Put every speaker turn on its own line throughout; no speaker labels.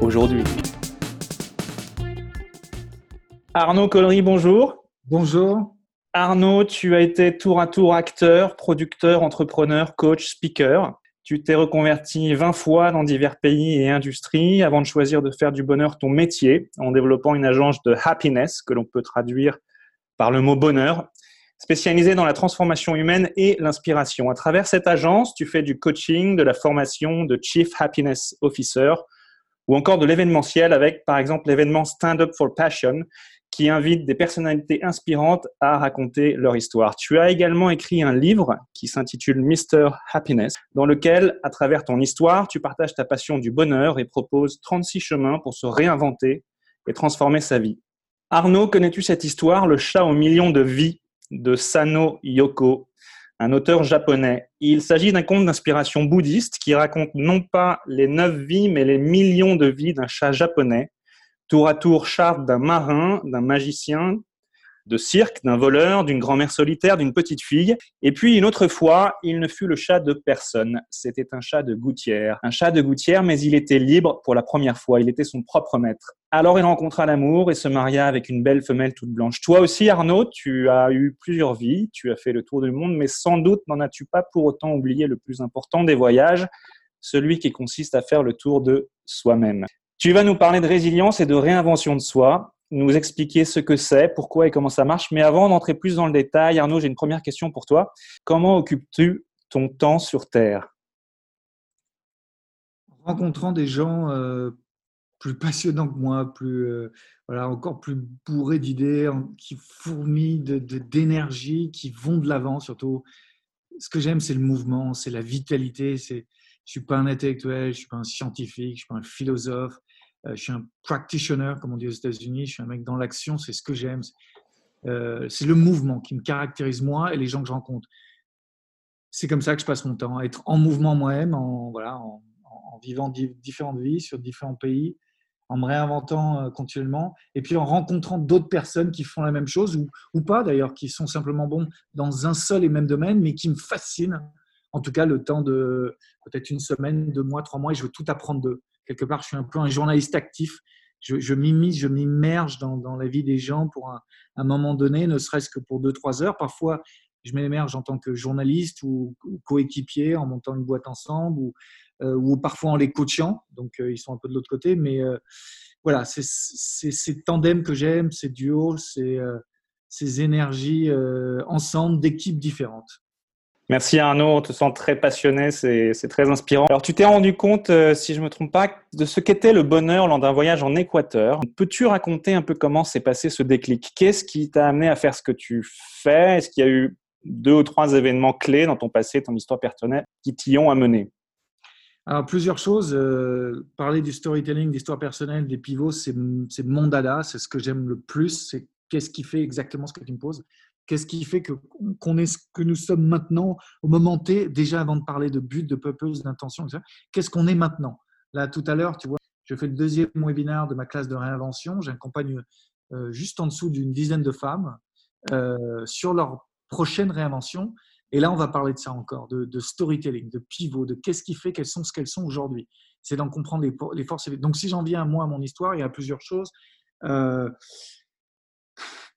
aujourd'hui. Arnaud Collery, bonjour.
Bonjour.
Arnaud, tu as été tour à tour acteur, producteur, entrepreneur, coach, speaker. Tu t'es reconverti 20 fois dans divers pays et industries avant de choisir de faire du bonheur ton métier en développant une agence de happiness que l'on peut traduire par le mot bonheur, spécialisée dans la transformation humaine et l'inspiration. À travers cette agence, tu fais du coaching, de la formation de Chief Happiness Officer ou encore de l'événementiel avec, par exemple, l'événement Stand Up for Passion, qui invite des personnalités inspirantes à raconter leur histoire. Tu as également écrit un livre qui s'intitule Mr. Happiness, dans lequel, à travers ton histoire, tu partages ta passion du bonheur et proposes 36 chemins pour se réinventer et transformer sa vie. Arnaud, connais-tu cette histoire, Le chat aux millions de vies de Sano Yoko? Un auteur japonais. Il s'agit d'un conte d'inspiration bouddhiste qui raconte non pas les neuf vies, mais les millions de vies d'un chat japonais, tour à tour charte d'un marin, d'un magicien, de cirque, d'un voleur, d'une grand-mère solitaire, d'une petite fille. Et puis une autre fois, il ne fut le chat de personne. C'était un chat de gouttière. Un chat de gouttière, mais il était libre pour la première fois. Il était son propre maître. Alors il rencontra l'amour et se maria avec une belle femelle toute blanche. Toi aussi, Arnaud, tu as eu plusieurs vies, tu as fait le tour du monde, mais sans doute n'en as-tu pas pour autant oublié le plus important des voyages, celui qui consiste à faire le tour de soi-même. Tu vas nous parler de résilience et de réinvention de soi nous expliquer ce que c'est, pourquoi et comment ça marche. Mais avant d'entrer plus dans le détail, Arnaud, j'ai une première question pour toi. Comment occupes-tu ton temps sur Terre?
En rencontrant des gens euh, plus passionnants que moi, plus, euh, voilà, encore plus bourrés d'idées, qui fourmillent d'énergie, qui vont de l'avant surtout. Ce que j'aime, c'est le mouvement, c'est la vitalité. Je ne suis pas un intellectuel, je ne suis pas un scientifique, je ne suis pas un philosophe. Euh, je suis un practitioner, comme on dit aux États-Unis. Je suis un mec dans l'action, c'est ce que j'aime. Euh, c'est le mouvement qui me caractérise moi et les gens que je rencontre. C'est comme ça que je passe mon temps, être en mouvement moi-même, en, vivant différentes vies sur différents pays, en me réinventant euh, continuellement, et puis en rencontrant d'autres personnes qui font la même chose, ou, ou pas d'ailleurs, qui sont simplement bons dans un seul et même domaine, mais qui me fascinent. En tout cas, le temps de peut-être une semaine, deux mois, trois mois, et je veux tout apprendre d'eux quelque part, je suis un peu un journaliste actif. Je, je m'immisce, je m'immerge dans, dans, la vie des gens pour un, un moment donné, ne serait-ce que pour deux, trois heures. Parfois, je m'émerge en tant que journaliste ou, coéquipier en montant une boîte ensemble ou, euh, ou parfois en les coachant. Donc, euh, ils sont un peu de l'autre côté. Mais euh, voilà, c'est ces tandems que j'aime, ces duos, ces, ces énergies ensemble d'équipes différentes.
Merci Arnaud, on te sent très passionné, c'est très inspirant. Alors tu t'es rendu compte, euh, si je ne me trompe pas, de ce qu'était le bonheur lors d'un voyage en Équateur. Peux-tu raconter un peu comment s'est passé ce déclic? Qu'est-ce qui t'a amené à faire ce que tu fais? Est-ce qu'il y a eu deux ou trois événements clés dans ton passé, ton histoire personnelle, qui t'y ont amené?
Alors, plusieurs choses. Euh, parler du storytelling, d'histoire personnelle, des pivots, c'est mon dada, c'est ce que j'aime le plus. Qu'est-ce qui fait exactement ce que tu me poses? Qu'est-ce qui fait qu'on est ce que nous sommes maintenant au moment T, déjà avant de parler de but, de purpose, d'intention, Qu'est-ce qu'on est maintenant? Là, tout à l'heure, tu vois, je fais le deuxième webinaire de ma classe de réinvention. J'accompagne euh, juste en dessous d'une dizaine de femmes euh, sur leur prochaine réinvention. Et là, on va parler de ça encore, de, storytelling, de pivot, de qu'est-ce qui fait qu'elles sont ce qu'elles sont aujourd'hui. C'est d'en comprendre les, les, forces. Donc, si j'en viens à moi, à mon histoire, il y a plusieurs choses. Euh,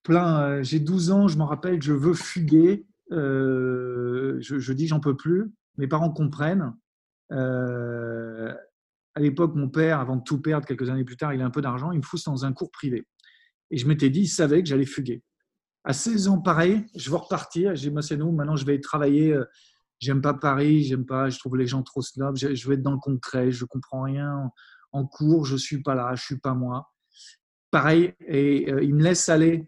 plein. Euh, j'ai 12 ans, je m'en rappelle, je veux fuguer. Euh, je, dis j'en peux plus. Mes parents comprennent. Euh, à l'époque, mon père, avant de tout perdre quelques années plus tard, il a un peu d'argent, il me fout dans un cours privé. Et je m'étais dit, il savait que j'allais fuguer. À 16 ans, pareil, je veux repartir. J'ai dit, c'est nous, maintenant je vais travailler. J'aime pas Paris, j'aime pas, je trouve les gens trop snobs. Je, veux être dans le concret, je comprends rien en cours, je suis pas là, je suis pas moi. Pareil, et il me laisse aller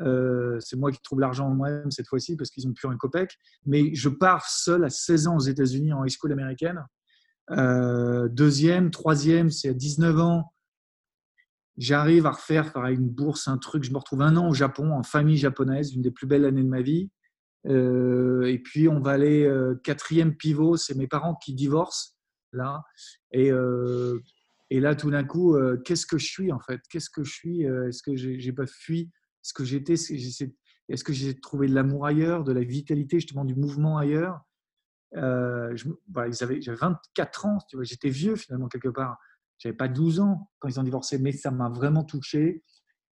euh, c'est moi qui trouve l'argent moi-même cette fois-ci parce qu'ils n'ont plus un copec. Mais je pars seul à 16 ans aux États-Unis en high school américaine. Euh, deuxième, troisième, c'est à 19 ans. J'arrive à refaire une bourse, un truc. Je me retrouve un an au Japon, en famille japonaise, une des plus belles années de ma vie. Euh, et puis, on va aller quatrième pivot. C'est mes parents qui divorcent, là. Et, et là, tout d'un coup, qu'est-ce que je suis, en fait? Qu'est-ce que je suis? Est-ce que j'ai pas fui? Ce que j'étais Est-ce que j'ai trouvé de l'amour ailleurs, de la vitalité, justement, du mouvement ailleurs? J'avais 24 ans, j'étais vieux, finalement, quelque part. J'avais pas 12 ans quand ils ont divorcé, mais ça m'a vraiment touché.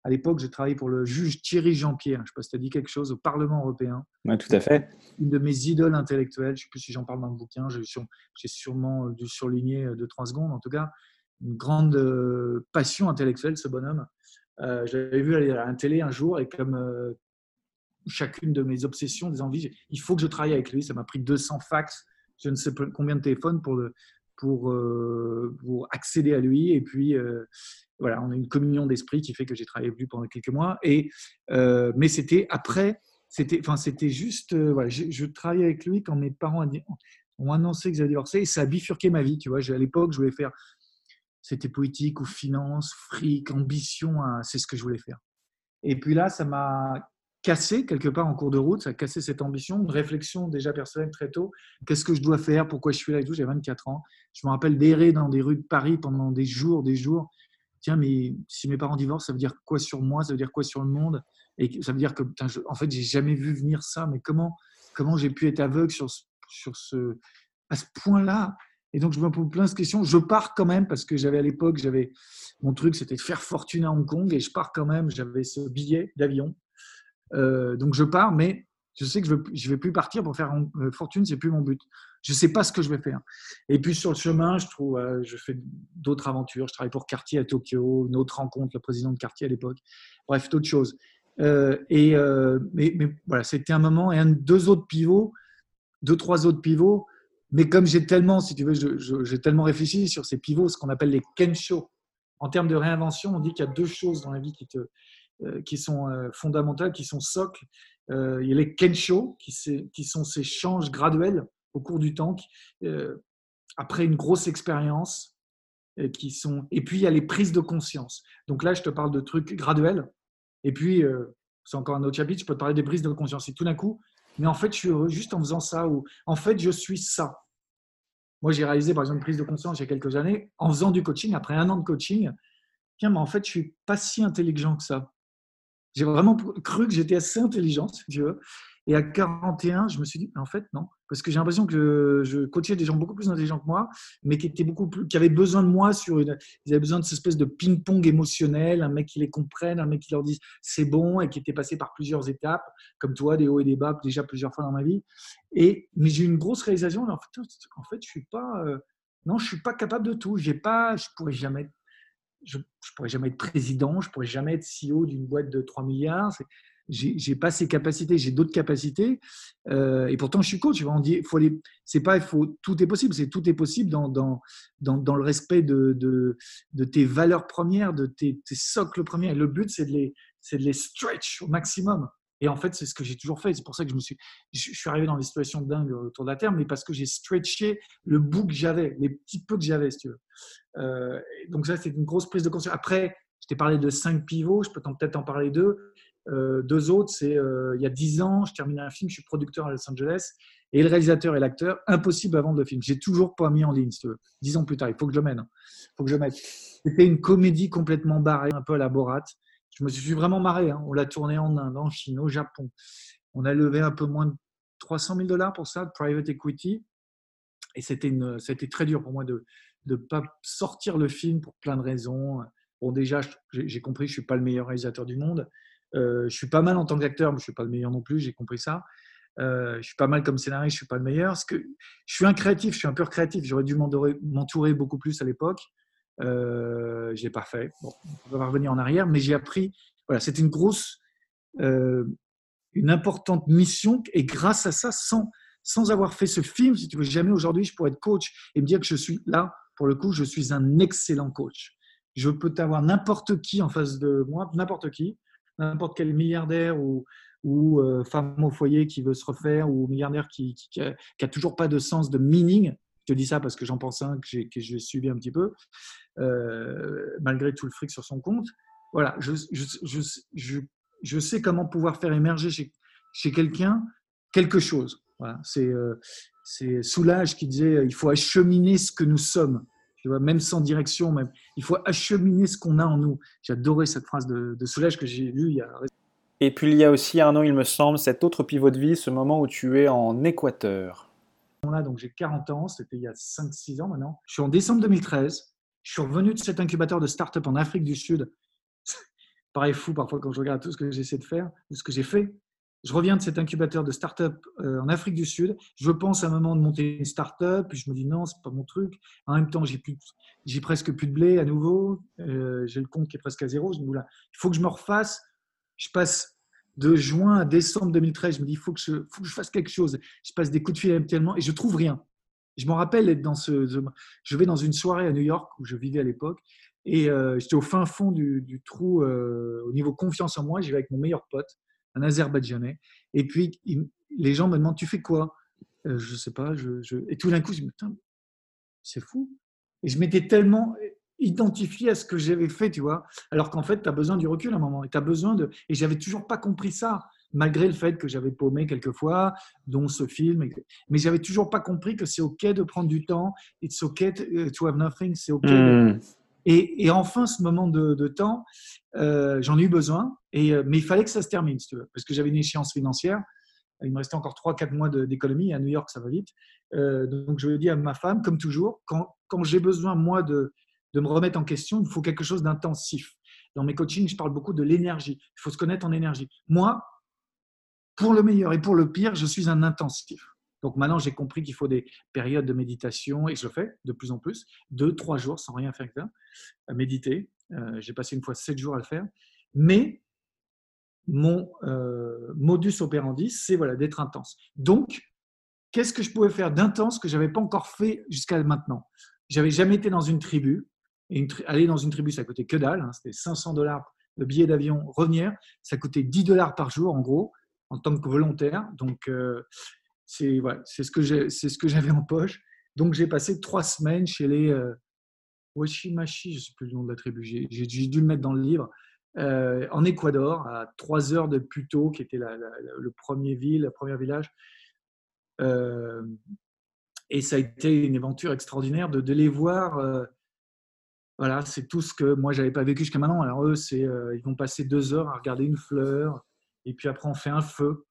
À l'époque, j'ai travaillé pour le juge Thierry Jean-Pierre. Je ne sais pas si tu as dit quelque chose au Parlement européen.
Oui, tout à fait.
Une de mes idoles intellectuelles. Je ne sais plus si j'en parle dans le bouquin. J'ai sûrement dû surligner deux, trois secondes. En tout cas, une grande euh, passion intellectuelle, ce bonhomme. Euh, je l'avais vu à la télé un jour et comme euh, chacune de mes obsessions, des envies, il faut que je travaille avec lui. Ça m'a pris 200 fax, je ne sais combien de téléphones pour euh, pour accéder à lui. Et puis, euh, voilà, on a une communion d'esprit qui fait que j'ai travaillé avec lui pendant quelques mois. Et, mais c'était après, c'était, enfin, c'était juste, je, travaillais avec lui quand mes parents ont annoncé qu'ils avaient divorcé et ça a bifurqué ma vie. Tu vois, à l'époque, je voulais faire, c'était politique ou finance, fric, ambition, hein, c'est ce que je voulais faire. Et puis là, ça m'a cassé quelque part en cours de route, ça a cassé cette ambition, une réflexion déjà personnelle très tôt. Qu'est-ce que je dois faire? Pourquoi je suis là et tout? J'ai 24 ans. Je me rappelle d'errer dans des rues de Paris pendant des jours, des jours. Tiens, mais si mes parents divorcent, ça veut dire quoi sur moi? Ça veut dire quoi sur le monde? Et ça veut dire que, en fait, j'ai jamais vu venir ça. Mais comment, comment j'ai pu être aveugle sur, sur ce, à ce point-là? Et donc, je me pose plein de questions. Je pars quand même parce que j'avais à l'époque, j'avais mon truc, c'était de faire fortune à Hong Kong et je pars quand même. J'avais ce billet d'avion euh, donc je pars, mais je sais que je ne vais, plus partir pour faire euh, fortune, c'est plus mon but. Je ne sais pas ce que je vais faire. Et puis sur le chemin, je trouve, euh, je fais d'autres aventures. Je travaille pour Cartier à Tokyo, une autre rencontre, le président de Cartier à l'époque. Bref, d'autres choses. et mais, voilà, c'était un moment et deux autres pivots, deux trois autres pivots. Mais comme j'ai tellement, si tu veux, j'ai tellement réfléchi sur ces pivots, ce qu'on appelle les kensho. En termes de réinvention, on dit qu'il y a deux choses dans la vie qui euh, sont euh, fondamentales, qui sont socles. Euh, il y a les kensho, qui, qui sont ces changes graduels au cours du temps, après une grosse expérience. Qui sont... Et puis, il y a les prises de conscience. Donc là, je te parle de trucs graduels. Et puis, c'est encore un autre chapitre, je peux te parler des prises de conscience. Et tout d'un coup, mais en fait, je suis juste en faisant ça, ou en fait, je suis ça. Moi, j'ai réalisé, par exemple, une prise de conscience il y a quelques années, en faisant du coaching, après un an de coaching, tiens, mais en fait, je suis pas si intelligent que ça. J'ai vraiment cru que j'étais assez intelligent, si tu veux. Et à 41, je me suis dit, en fait, non. Parce que j'ai l'impression que je coachais des gens beaucoup plus intelligents que moi, mais qui, étaient beaucoup plus, qui avaient besoin de moi sur une. Ils avaient besoin de cette espèce de ping-pong émotionnel, un mec qui les comprenne, un mec qui leur dise c'est bon et qui était passé par plusieurs étapes, comme toi, des hauts et des bas, déjà plusieurs fois dans ma vie. Et, mais j'ai eu une grosse réalisation. En fait, je suis pas. Euh, suis pas capable de tout. J'ai pas, je pourrais jamais je ne pourrais jamais être président, je ne pourrais jamais être CEO d'une boîte de 3 milliards. J'ai pas ces capacités, j'ai d'autres capacités. Euh, et pourtant, je suis coach. On dit, faut aller, c'est pas, tout est possible. C'est tout est possible dans, dans, dans, le respect de, de, tes valeurs premières, de tes, tes socles premiers. Et le but, c'est de les, c'est de les stretch au maximum. Et en fait, c'est ce que j'ai toujours fait. C'est pour ça que je me suis, je suis arrivé dans des situations dingues autour de la Terre, mais parce que j'ai stretché le bout que j'avais, les petits peu que j'avais, si tu veux. Euh, donc ça, c'est une grosse prise de conscience. Après, je t'ai parlé de cinq pivots, je peux peut-être en parler deux. Euh, deux autres, c'est euh, il y a dix ans, je termine un film, je suis producteur à Los Angeles, et le réalisateur et l'acteur, impossible à vendre le film. J'ai toujours pas mis en ligne, si tu veux. Dix ans plus tard, il faut que je le mène. Hein. faut que je mette. C'était une comédie complètement barrée, un peu à la Borat je me suis vraiment marré. Hein. On l'a tourné en Inde, en Chine, au Japon. On a levé un peu moins de 300 000 dollars pour ça, de private equity. Et c'était très dur pour moi de ne pas sortir le film pour plein de raisons. Bon, déjà, j'ai compris que je suis pas le meilleur réalisateur du monde. Euh, je suis pas mal en tant qu'acteur, mais je ne suis pas le meilleur non plus, j'ai compris ça. Euh, je suis pas mal comme scénariste, je suis pas le meilleur. Parce que je suis un créatif, je suis un pur créatif. J'aurais dû m'entourer beaucoup plus à l'époque. Euh, je l'ai pas fait. Bon, on va revenir en arrière, mais j'ai appris. Voilà, c'était une grosse, euh, une importante mission. Et grâce à ça, sans, sans avoir fait ce film, si tu veux, jamais aujourd'hui je pourrais être coach et me dire que je suis là. Pour le coup, je suis un excellent coach. Je peux avoir n'importe qui en face de moi, n'importe qui, n'importe quel milliardaire ou, euh, femme au foyer qui veut se refaire ou milliardaire qui, qui, toujours pas de sens de meaning Je te dis ça parce que j'en pense un que j'ai suivi un petit peu, euh, malgré tout le fric sur son compte. Voilà, je, sais comment pouvoir faire émerger chez quelqu'un quelque chose. Voilà, c'est euh, c'est Soulage qui disait il faut acheminer ce que nous sommes. Tu vois, même sans direction, même. Il faut acheminer ce qu'on a en nous. J'ai adoré cette phrase de, de Soulage que j'ai lue il y a
et puis il y a aussi, Arnaud, il me semble, cet autre pivot de vie, ce moment où tu es en Équateur.
Là, donc j'ai 40 ans, c'était il y a 5-6 ans maintenant. Je suis en décembre 2013. Je suis revenu de cet incubateur de start-up en Afrique du Sud. Pareil fou parfois quand je regarde tout ce que j'essaie de faire, tout ce que j'ai fait. Je reviens de cet incubateur de start-up euh, en Afrique du Sud. Je pense à un moment de monter une start-up, puis je me dis non, c'est pas mon truc. En même temps, j'ai presque plus de blé à nouveau. Euh, j'ai le compte qui est presque à zéro. Je me dis là, il faut que je me refasse. Je passe de juin à décembre 2013, je me dis, il faut que je, fasse quelque chose. Je passe des coups de fil tellement et je trouve rien. Je me rappelle être dans ce, je vais dans une soirée à New York où je vivais à l'époque et euh, j'étais au fin fond du, trou au niveau confiance en moi. J'y vais avec mon meilleur pote, un Azerbaïdjanais. Et puis les gens me demandent, tu fais quoi? Euh, Je sais pas. Je, Et tout d'un coup, je me dis, c'est fou. Et je m'étais tellement identifié à ce que j'avais fait, tu vois. Alors qu'en fait, tu as besoin du recul à un moment. Et tu as besoin de. Et j'avais toujours pas compris ça, malgré le fait que j'avais paumé quelquefois, dont ce film. Mais j'avais toujours pas compris que c'est OK de prendre du temps. It's OK to have nothing. C'est OK. Hmm. Et, et, enfin, ce moment de, de temps, euh, j'en ai eu besoin. Et, euh, mais il fallait que ça se termine, si tu veux, parce que j'avais une échéance financière. Il me restait encore 3-4 mois d'économie. À New York, ça va vite. Euh, donc, je lui ai dit à ma femme, comme toujours, quand, quand j'ai besoin, moi, de, de me remettre en question, il faut quelque chose d'intensif. Dans mes coachings, je parle beaucoup de l'énergie. Il faut se connaître en énergie. Moi, pour le meilleur et pour le pire, je suis un intensif. Donc maintenant, j'ai compris qu'il faut des périodes de méditation et je le fais de plus en plus, deux, trois jours sans rien faire que ça, à méditer. Euh, j'ai passé une fois sept jours à le faire. Mais mon euh, modus operandi, c'est voilà, d'être intense. Donc, qu'est-ce que je pouvais faire d'intense que je n'avais pas encore fait jusqu'à maintenant? J'avais jamais été dans une tribu aller dans une tribu, ça coûtait que dalle. Hein, c'était 500 dollars le billet d'avion, revenir. Ça coûtait 10 dollars par jour, en gros, en tant que volontaire. Donc, euh, c'est ce que j'avais en poche. Donc, j'ai passé trois semaines chez les euh, Washimashi, je ne sais plus le nom de la tribu, j'ai dû le mettre dans le livre, euh, en Équateur, à 3 heures de Puto, qui était le premier ville, le premier village. et ça a été une aventure extraordinaire de, de les voir voilà, c'est tout ce que moi, j'avais pas vécu jusqu'à maintenant. Alors, eux, c'est, euh, ils vont passer deux heures à regarder une fleur, et puis après, on fait un feu,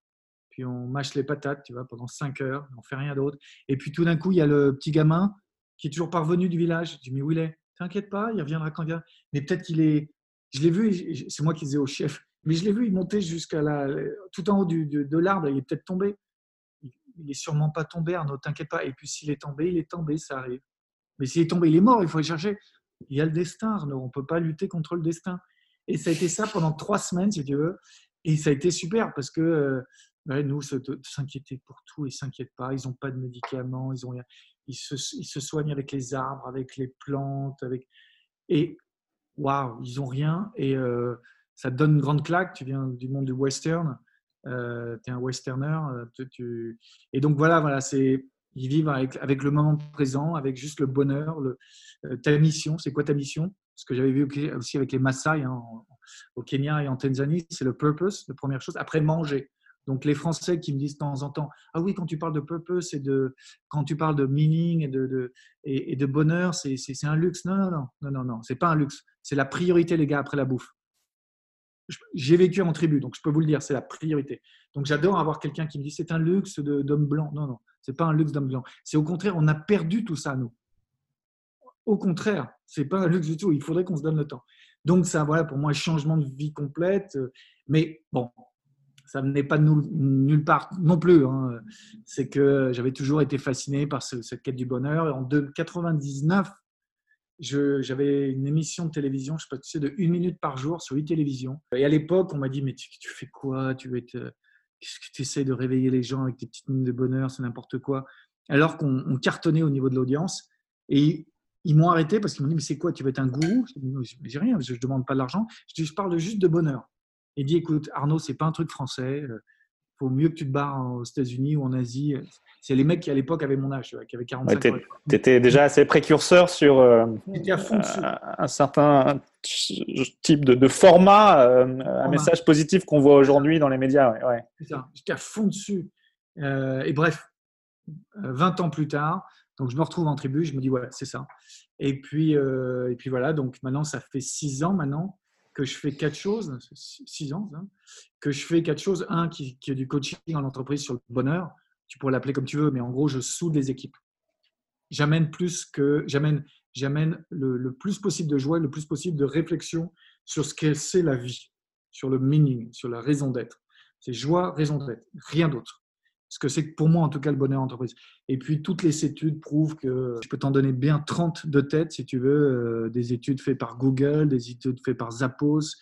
puis on mâche les patates, tu vois, pendant cinq heures, on fait rien d'autre. Et puis tout d'un coup, il y a le petit gamin qui est toujours parvenu du village. Je dis, mais où il est? T'inquiète pas, il reviendra quand il vient. Mais peut-être qu'il est. Je l'ai vu, c'est moi qui disais au chef, mais je l'ai vu, il montait jusqu'à la, tout en haut du, de, l'arbre, il est peut-être tombé. Il est sûrement pas tombé, Arnaud, t'inquiète pas. Et puis s'il est tombé, il est tombé, ça arrive. Mais s'il est tombé, il est mort, il faut aller chercher il y a le destin, On ne peut pas lutter contre le destin. Et ça a été ça pendant trois semaines, si tu veux. Et ça a été super parce que euh, nous, s'inquiéter pour tout, ils ne s'inquiètent pas. Ils n'ont pas de médicaments, ils, ont, ils, se, ils se soignent avec les arbres, avec les plantes. Avec... Et waouh, ils n'ont rien. Et euh, ça te donne une grande claque. Tu viens du monde du western. Euh, tu es un westerner. Tu, Et donc voilà, voilà ils vivent avec, avec, le moment présent, avec juste le bonheur. Euh, ta mission, c'est quoi ta mission? Ce que j'avais vu aussi avec les Maasai hein, au Kenya et en Tanzanie, c'est le purpose, la première chose. Après, manger. Donc les Français qui me disent de temps en temps, ah oui, quand tu parles de purpose et de, quand tu parles de meaning et de, et, de bonheur, c'est un luxe. Non, non, non, non, non, non, c'est pas un luxe. C'est la priorité, les gars, après la bouffe. J'ai vécu en tribu, donc je peux vous le dire, c'est la priorité. Donc j'adore avoir quelqu'un qui me dit, c'est un luxe d'homme blanc. Non, non, c'est pas un luxe d'homme blanc. C'est au contraire, on a perdu tout ça, nous. Au contraire, c'est pas un luxe du tout. Il faudrait qu'on se donne le temps. Donc ça, voilà, pour moi, un changement de vie complète. Mais bon, ça n'est pas de nulle part non plus. Hein. C'est que j'avais toujours été fasciné par cette quête du bonheur. En 1999, j'avais une émission de télévision, je sais pas, tu sais, de une minute par jour sur une télévision. Et à l'époque, on m'a dit, mais tu, fais quoi? Tu veux être Qu'est-ce que tu essaies de réveiller les gens avec tes petites minutes de bonheur, c'est n'importe quoi. Alors qu'on cartonnait au niveau de l'audience. Et ils m'ont arrêté parce qu'ils m'ont dit Mais c'est quoi? Tu veux être un gourou? Je rien, je ne demande pas de l'argent. Je, je parle juste de bonheur. Il dit Écoute, Arnaud, c'est pas un truc français. Il faut mieux que tu te barres aux États-Unis ou en Asie. C'est les mecs qui à l'époque avaient mon âge, qui avaient 45 ans.
Tu étais déjà assez précurseur sur
euh, à fond
un certain type de, format, euh, un message positif qu'on voit aujourd'hui dans les médias. Ouais,
ça, j'étais à fond dessus. Euh, et bref, 20 ans plus tard, donc je me retrouve en tribu, je me dis voilà, c'est ça. Et puis, et puis voilà, donc maintenant ça fait 6 ans maintenant que je fais quatre choses, six ans, hein, que je fais quatre choses. Un, qui, est du coaching en entreprise sur le bonheur. Tu pourrais l'appeler comme tu veux, mais en gros, je soude les équipes. J'amène plus que j'amène, j'amène le, plus possible de joie, le plus possible de réflexion sur ce qu'est la vie, sur le meaning, sur la raison d'être. C'est joie, raison d'être, rien d'autre ce que c'est pour moi en tout cas le bonheur en entreprise. Et puis toutes les études prouvent que je peux t'en donner bien 30 de tête si tu veux, euh, des études faites par Google, des études faites par Zappos,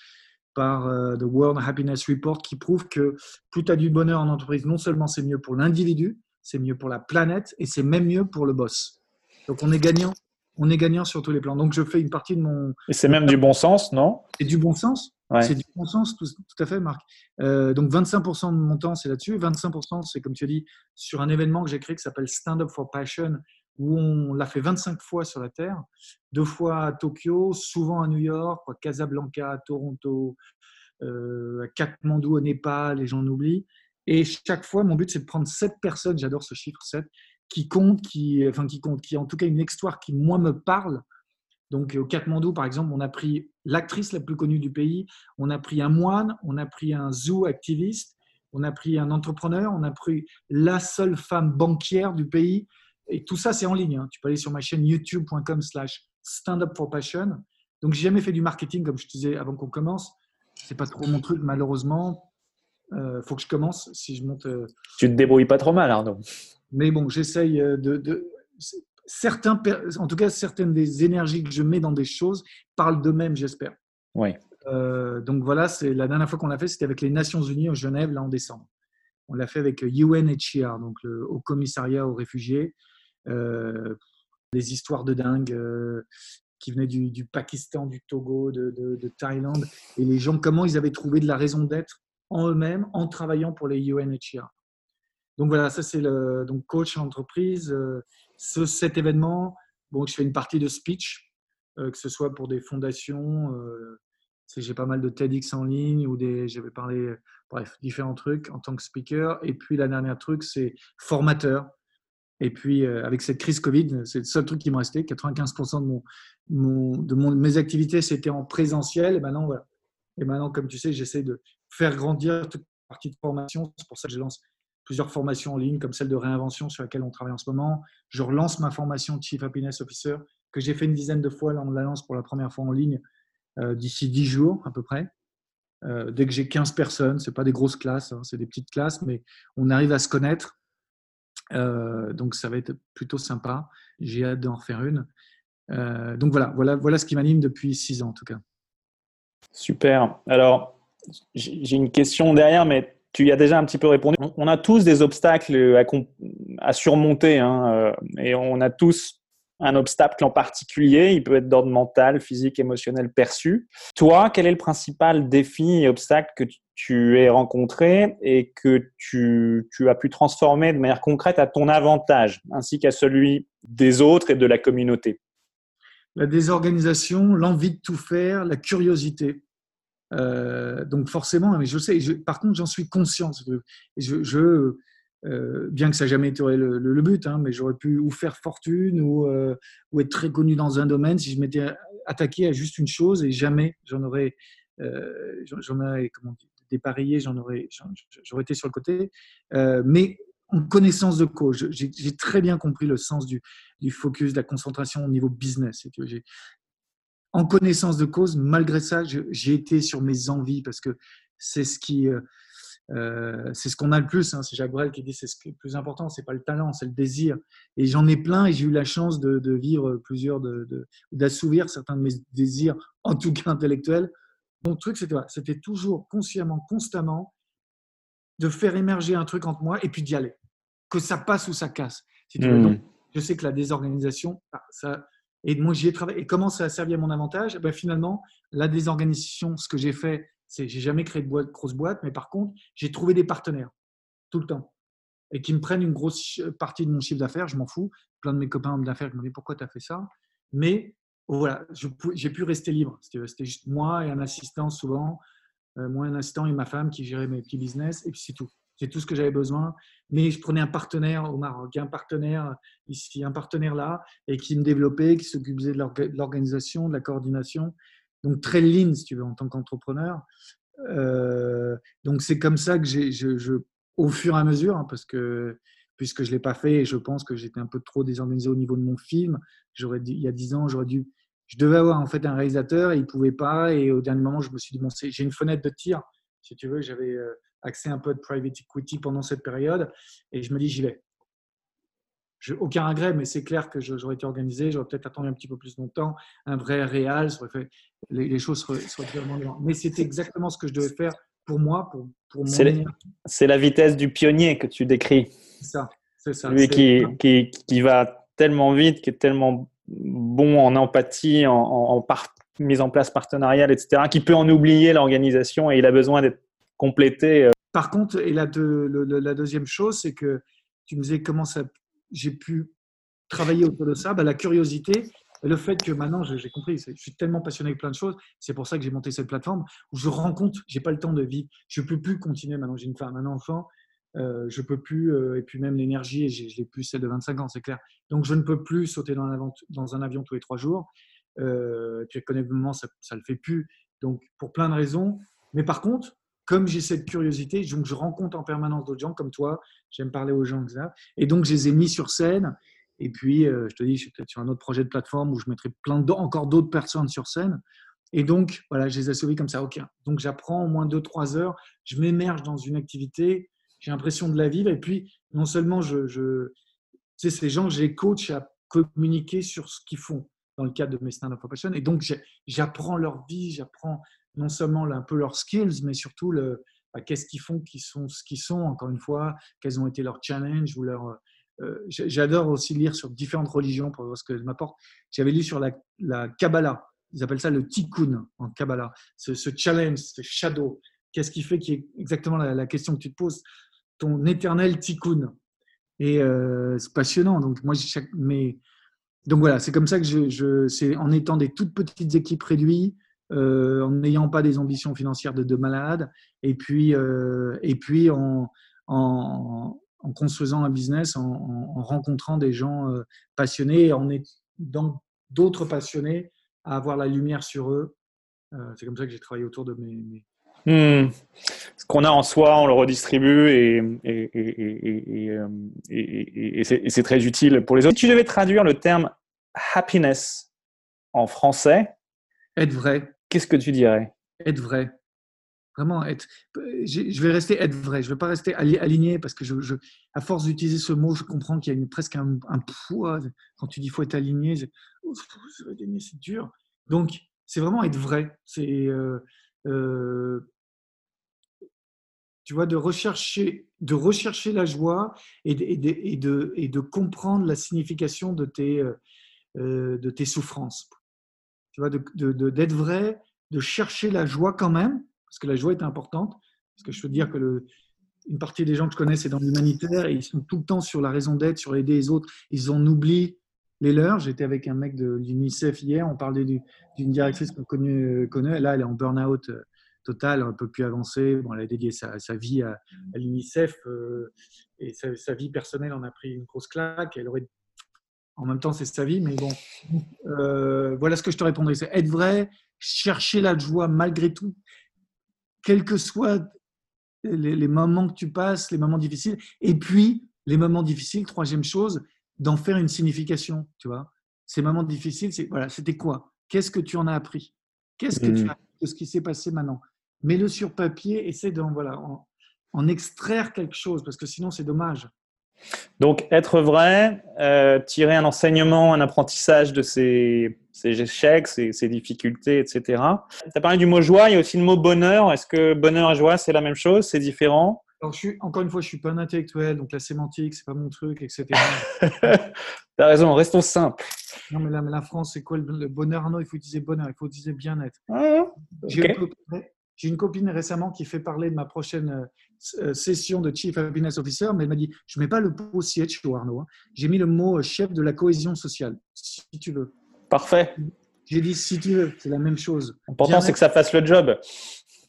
par euh, The World Happiness Report qui prouvent que plus tu as du bonheur en entreprise, non seulement c'est mieux pour l'individu, c'est mieux pour la planète et c'est même mieux pour le boss. Donc on est gagnant, on est gagnant sur tous les plans. Donc je fais une partie de mon...
Et c'est même du bon sens, non?
Et du bon sens c'est du bon sens, tout, à fait, Marc. Euh, donc 25% de mon temps, c'est là-dessus. 25%, c'est comme tu as dit, sur un événement que j'ai créé qui s'appelle Stand Up for Passion, où on l'a fait 25 fois sur la Terre, deux fois à Tokyo, souvent à New York, Casablanca, Toronto, euh, Kathmandu au Népal, et j'en oublie. Et chaque fois, mon but, c'est de prendre 7 personnes, j'adore ce chiffre 7, qui comptent, qui, enfin, qui comptent, qui en tout cas une histoire qui, moi, me parle, donc au Katmandou, par exemple, on a pris l'actrice la plus connue du pays, on a pris un moine, on a pris un zoo activiste, on a pris un entrepreneur, on a pris la seule femme banquière du pays. Et tout ça, c'est en ligne. Hein. Tu peux aller sur ma chaîne youtube.com slash stand up for passion. Donc, j'ai jamais fait du marketing, comme je te disais avant qu'on commence. C'est pas trop mon truc, malheureusement. Il euh, faut que je commence. Si je monte. Euh,
tu te débrouilles pas trop mal, Arnaud.
Mais bon, j'essaye euh, de certains, en tout cas, certaines des énergies que je mets dans des choses parlent d'eux-mêmes, j'espère.
Oui.
Euh, donc voilà, c'est la dernière fois qu'on l'a fait, c'était avec les Nations Unies en Genève, là en décembre. On l'a fait avec UNHCR, donc le Haut Commissariat aux réfugiés. Euh, des histoires de dingue euh, qui venaient du, Pakistan, du Togo, de, de, Thaïlande, et les gens, comment ils avaient trouvé de la raison d'être en eux-mêmes en travaillant pour les UNHCR. Donc voilà, ça c'est le donc coach en entreprise. Euh, ce, cet événement, bon, je fais une partie de speech, euh, que ce soit pour des fondations. Euh, j'ai pas mal de TEDx en ligne ou des, j'avais parlé, bref, différents trucs en tant que speaker. Et puis la dernière truc, c'est formateur. Et puis avec cette crise Covid, c'est le seul truc qui me restait. 95% de, mon, de mon, mes activités, c'était en présentiel. Et maintenant. Et maintenant, comme tu sais, j'essaie de faire grandir toute partie de formation. C'est pour ça que je lance plusieurs formations en ligne, comme celle de réinvention sur laquelle on travaille en ce moment. Je relance ma formation Chief Happiness Officer, que j'ai fait une dizaine de fois. Là, on la lance pour la première fois en ligne euh, d'ici 10 jours à peu près. Euh, dès que j'ai 15 personnes, ce pas des grosses classes, hein, c'est des petites classes, mais on arrive à se connaître. Euh, donc ça va être plutôt sympa. J'ai hâte d'en refaire une. donc voilà, voilà, voilà ce qui m'anime depuis 6 ans en tout cas.
Super. Alors, j'ai une question derrière, mais tu y as déjà un petit peu répondu. On a tous des obstacles à, surmonter hein, euh, et on a tous un obstacle en particulier. Il peut être d'ordre mental, physique, émotionnel perçu. Toi, quel est le principal défi et obstacle que tu aies rencontré et que tu as pu transformer de manière concrète à ton avantage ainsi qu'à celui des autres et de la communauté?
La désorganisation, l'envie de tout faire, la curiosité. Euh, donc forcément, mais je sais, par contre, j'en suis conscient. Je, euh, bien que ça n'a jamais été le, but, hein, mais j'aurais pu ou faire fortune ou, euh, ou, être très connu dans un domaine si je m'étais attaqué à juste une chose et jamais j'en aurais, j'en aurais comment dire, dépareillé, j'en aurais, j'aurais été sur le côté. mais en connaissance de cause, j'ai très bien compris le sens du, du, focus, de la concentration au niveau business. En connaissance de cause, malgré ça, j'ai été sur mes envies parce que c'est ce qui, euh, euh, c'est ce qu'on a le plus. Hein. C'est Jacques Brel qui dit c'est ce qui est le plus important, c'est pas le talent, c'est le désir. Et j'en ai plein et j'ai eu la chance de, vivre plusieurs, d'assouvir certains de mes désirs, en tout cas intellectuels. Mon truc, c'était, toujours consciemment, constamment, de faire émerger un truc entre moi et puis d'y aller. Que ça passe ou ça casse. Mmh. je sais que la désorganisation, bah, ça, et moi, travaillé. Et comment ça a servi à mon avantage? Ben, Finalement, la désorganisation, ce que j'ai fait, c'est j'ai jamais créé de boîte, grosse boîte, mais par contre, j'ai trouvé des partenaires. tout le temps. Et qui me prennent une grosse partie de mon chiffre d'affaires, je m'en fous. Plein de mes copains d'affaires me disent pourquoi tu as fait ça? Mais voilà, j'ai pu rester libre. C'était juste moi et un assistant souvent, euh, moi un assistant et ma femme qui géraient mes petits business, et puis c'est tout. C'est tout ce que j'avais besoin. Mais je prenais un partenaire au Maroc, un partenaire ici, un partenaire là, et qui me développait, qui s'occupait de l'organisation, de la coordination. Donc très lean, si tu veux, en tant qu'entrepreneur. Euh, donc c'est comme ça que j'ai, je, au fur et à mesure, hein, parce que puisque je l'ai pas fait, je pense que j'étais un peu trop désorganisé au niveau de mon film. J'aurais il y a dix ans, j'aurais dû, je devais avoir en fait un réalisateur, et il pouvait pas. Et au dernier moment, je me suis dit bon, j'ai une fenêtre de tir, si tu veux. J'avais euh, accès un peu de private equity pendant cette période, et je me dis j'y vais. aucun regret, mais c'est clair que j'aurais été organisé, j'aurais peut-être attendu un petit peu plus longtemps, un vrai fait, les, choses seraient, vraiment Mais c'était exactement ce que je devais faire pour moi, pour, pour
C'est la vitesse du pionnier que tu décris.
C'est ça, c'est ça.
Lui qui, qui, qui, va tellement vite, qui est tellement bon en empathie, en, en, mise en place partenariale, etc., qui peut en oublier l'organisation et il a besoin d'être complété. Euh.
Par contre, et la, deuxième chose, c'est que tu me disais comment j'ai pu travailler autour de ça, bah, la curiosité. Le fait que maintenant, j'ai compris, je suis tellement passionné avec plein de choses, c'est pour ça que j'ai monté cette plateforme où je rends compte, j'ai pas le temps de vivre, je peux plus continuer maintenant, j'ai une femme, un enfant, euh, je peux plus, euh, et puis même l'énergie, je l'ai plus celle de 25 ans, c'est clair. Donc je ne peux plus sauter dans un, avion tous les trois jours. Euh, puis économiquement, ça ne le fait plus. Donc pour plein de raisons. Mais par contre, comme j'ai cette curiosité, donc je rencontre en permanence d'autres gens comme toi, j'aime parler aux gens, etc. Et donc je les ai mis sur scène. Et puis, euh, je te dis, je suis peut-être sur un autre projet de plateforme où je mettrai plein encore d'autres personnes sur scène. Et donc, voilà, je les ai sauvés comme ça. OK. Donc, j'apprends au moins 2-3 heures, je m'émerge dans une activité, j'ai l'impression de la vivre. Et puis, non seulement je, tu sais, ces gens, je les coach à communiquer sur ce qu'ils font dans le cadre de mes stand-up. Et donc, j'apprends leur vie, j'apprends non seulement un peu leurs skills, mais surtout le, bah, qu'est-ce qu'ils font, qui sont ce qu'ils sont, encore une fois, quels ont été leurs challenges ou leurs euh, j'adore aussi lire sur différentes religions pour voir ce qu'elles m'apportent. J'avais lu sur la, la, Kabbalah. Ils appellent ça le tikkun en Kabbalah. Ce, challenge, ce shadow. Qu'est-ce qui fait qui est exactement la, question que tu te poses? Ton éternel tikkun. Et euh, c'est passionnant. Donc, moi, chaque, mais, donc voilà, c'est comme ça que je c'est en étant des toutes petites équipes réduites, euh, en n'ayant pas des ambitions financières de, de malade, et puis, et puis en, en, en construisant un business, en, rencontrant des gens euh, passionnés, en dans d'autres passionnés à avoir la lumière sur eux. Euh, c'est comme ça que j'ai travaillé autour de mes.
Hmm. Ce qu'on a en soi, on le redistribue et, et, euh, c'est très utile pour les autres. Si tu devais traduire le terme happiness en français,
être vrai.
Qu'est-ce que tu dirais?
Être vrai. Vraiment, être, je vais rester être vrai. Je ne vais pas rester aligné parce que, je, à force d'utiliser ce mot, je comprends qu'il y a une, presque un, poids. Quand tu dis faut être aligné, c'est dur. Donc, c'est vraiment être vrai. C'est, euh, euh, tu vois, de rechercher, de rechercher la joie et de, comprendre la signification de tes, euh, de tes souffrances. Tu d'être vrai, de chercher la joie quand même parce que la joie est importante. Parce que je veux dire que une partie des gens que je connais, c'est dans l'humanitaire et ils sont tout le temps sur la raison d'être, sur aider les autres. Ils en oublient les leurs. J'étais avec un mec de l'UNICEF hier, on parlait d'une directrice qu'on connaît. Là, elle est en burn-out euh, total, un peu plus avancé. Bon, elle a dédié sa, vie à, l'UNICEF euh, et sa, vie personnelle en a pris une grosse claque. Elle aurait, en même temps, c'est sa vie, mais bon. Euh, voilà ce que je te répondrais c'est être vrai, chercher la joie malgré tout quels que soient les, moments que tu passes, les moments difficiles, et puis les moments difficiles, troisième chose, d'en faire une signification, tu vois. Ces moments difficiles, c'est voilà, c'était quoi? Qu'est-ce que tu en as appris? Qu'est-ce que tu mmh. as appris de ce qui s'est passé maintenant? Mets-le sur papier, essaie d'en voilà, en extraire quelque chose, parce que sinon c'est dommage.
Donc, être vrai, euh, tirer un enseignement, un apprentissage de ces, échecs, ces, difficultés, etc. Tu as parlé du mot joie, il y a aussi le mot bonheur. Est-ce que bonheur et joie, c'est la même chose C'est différent?
Alors, je suis, Encore une fois, je ne suis pas un intellectuel, donc la sémantique, c'est pas mon truc, etc.
tu as raison, restons simples.
Non, mais la, France, c'est quoi le bonheur? Non, il faut utiliser bonheur, il faut utiliser bien-être. Ah, J'ai une copine récemment qui fait parler de ma prochaine euh, session de Chief Happiness Officer, mais elle m'a dit Je ne mets pas le mot CH au Arnaud. Hein. J'ai mis le mot chef de la cohésion sociale, si tu veux.
Parfait.
J'ai dit Si tu veux, c'est la même chose.
L'important, c'est que ça fasse le job.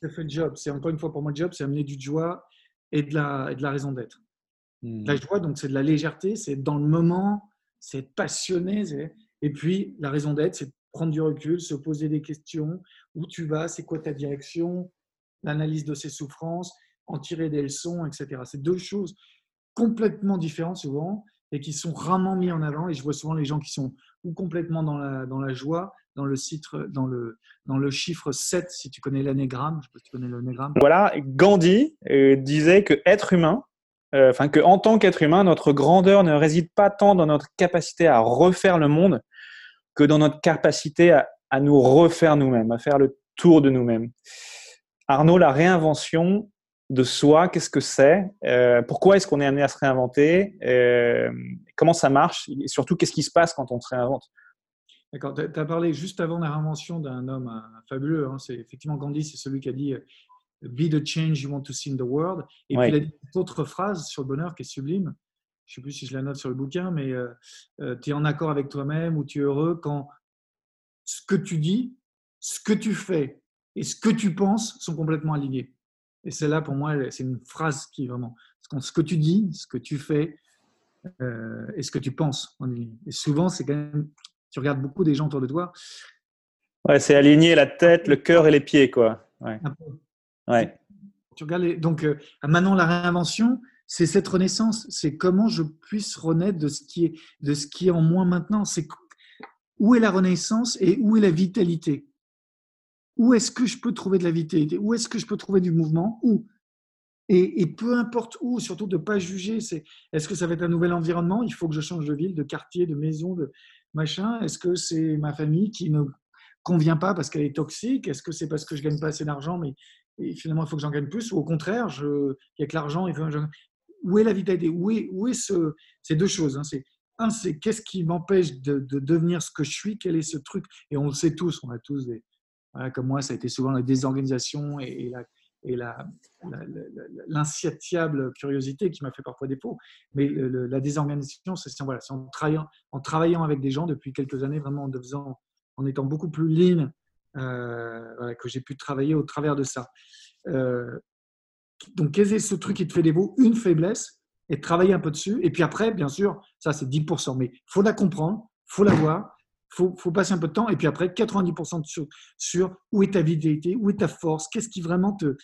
Ça fait le job. C'est encore une fois pour moi le job, c'est amener du joie et de la, de la raison d'être. Hmm. La joie, donc, c'est de la légèreté, c'est dans le moment, c'est passionné. Et puis, la raison d'être, c'est prendre du recul, se poser des questions. Où tu vas? C'est quoi ta direction? L'analyse de ses souffrances, en tirer des leçons, etc. C'est deux choses complètement différentes souvent et qui sont rarement mis en avant. Et je vois souvent les gens qui sont ou complètement dans la, dans la joie, dans le, dans, le, chiffre 7, si tu connais l'anégramme.
Voilà, Gandhi euh, disait que être humain, euh, enfin que en tant qu'être humain, notre grandeur ne réside pas tant dans notre capacité à refaire le monde que dans notre capacité à, à nous refaire nous-mêmes, à faire le tour de nous-mêmes. Arnaud, la réinvention de soi, qu'est-ce que c'est? Euh, Pourquoi est-ce qu'on est amené à se réinventer? Euh, Comment ça marche? Et surtout, qu'est-ce qui se passe quand on se réinvente?
D'accord. Tu as parlé juste avant la réinvention d'un homme euh, fabuleux. Hein. C'est effectivement Gandhi, c'est celui qui a dit Be the change you want to see in the world. Et puis il a dit une autre phrase sur le bonheur qui est sublime. Je ne sais plus si je la note sur le bouquin, mais tu es en accord avec toi-même ou tu es heureux quand ce que tu dis, ce que tu fais et ce que tu penses sont complètement alignés. Et celle-là, pour moi, c'est une phrase qui est vraiment ce que tu dis, ce que tu fais euh, et ce que tu penses. Et souvent, c'est quand même, tu regardes beaucoup des gens autour de toi.
Ouais, c'est aligner la tête, le cœur et les pieds, quoi. Ouais.
ouais. Tu regardes donc euh, maintenant la réinvention, c'est cette renaissance. C'est comment je puisse renaître de ce qui est de ce qui est en moi maintenant. C'est où est la renaissance et où est la vitalité? Où est-ce que je peux trouver de la vitalité? Où est-ce que je peux trouver du mouvement? Où? Et, peu importe où, surtout de ne pas juger, est-ce que ça va être un nouvel environnement? Il faut que je change de ville, de quartier, de maison, de machin. Est-ce que c'est ma famille qui ne convient pas parce qu'elle est toxique? Est-ce que c'est parce que je gagne pas assez d'argent, mais finalement il faut que j'en gagne plus? Ou au contraire, il y a que l'argent, où est la vitalité Où est, où est ce, ces deux choses hein, C'est un, c'est qu'est-ce qui m'empêche de, de, devenir ce que je suis Quel est ce truc Et on le sait tous, on a tous des, comme moi, ça a été souvent la désorganisation et, la, l'insatiable curiosité qui m'a fait parfois défaut. Mais la désorganisation, c'est voilà, en, travaillant, en travaillant avec des gens depuis quelques années, vraiment en, faisant, en étant beaucoup plus lean, euh, que j'ai pu travailler au travers de ça. Euh, donc, quel est ce truc qui te fait défaut Une faiblesse et travailler un peu dessus. Et puis après, bien sûr, ça c'est 10%, mais il faut la comprendre, il faut la voir, faut, faut passer un peu de temps. Et puis après, 90% sur, sur où est ta vitalité, où est ta force, qu'est-ce qui vraiment te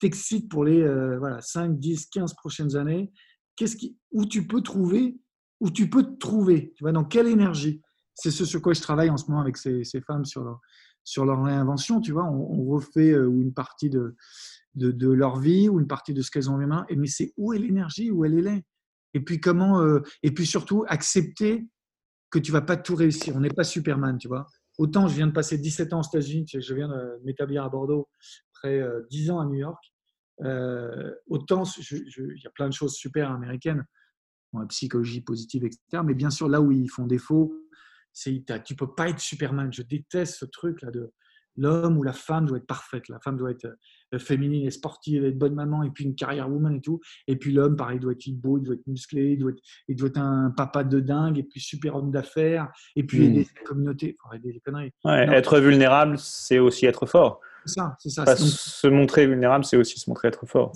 t'excite pour les euh, voilà, 5, 10, 15 prochaines années, qu'est-ce qui, où tu peux trouver, où tu peux te trouver, tu vois, dans quelle énergie? C'est ce sur quoi je travaille en ce moment avec ces, ces femmes sur leur, sur leur réinvention, tu vois, on, refait euh, une partie de, de, leur vie ou une partie de ce qu'elles ont en main, et mais c'est où est l'énergie, où elle est. Et puis comment, euh, et puis surtout accepter que tu vas pas tout réussir. On n'est pas Superman, tu vois. Autant je viens de passer 17 ans aux États-Unis, je viens de m'établir à Bordeaux, après 10 ans à New York. Euh, autant il y a plein de choses super américaines, la psychologie positive, etc. Mais bien sûr, là où ils font défaut, c'est tu peux pas être Superman. Je déteste ce truc là de l'homme ou la femme doit être parfaite. La femme doit être euh, féminine et sportive, être bonne maman, et puis une carrière woman et tout. Et puis l'homme, pareil, doit être beau, il doit être musclé, il doit être, il doit être un papa de dingue, et puis super homme d'affaires, et puis aider hmm. sa communauté. Enfin, des conneries.
être vulnérable, c'est aussi être fort.
C'est ça, c'est ça.
se montrer vulnérable, c'est aussi se montrer être fort.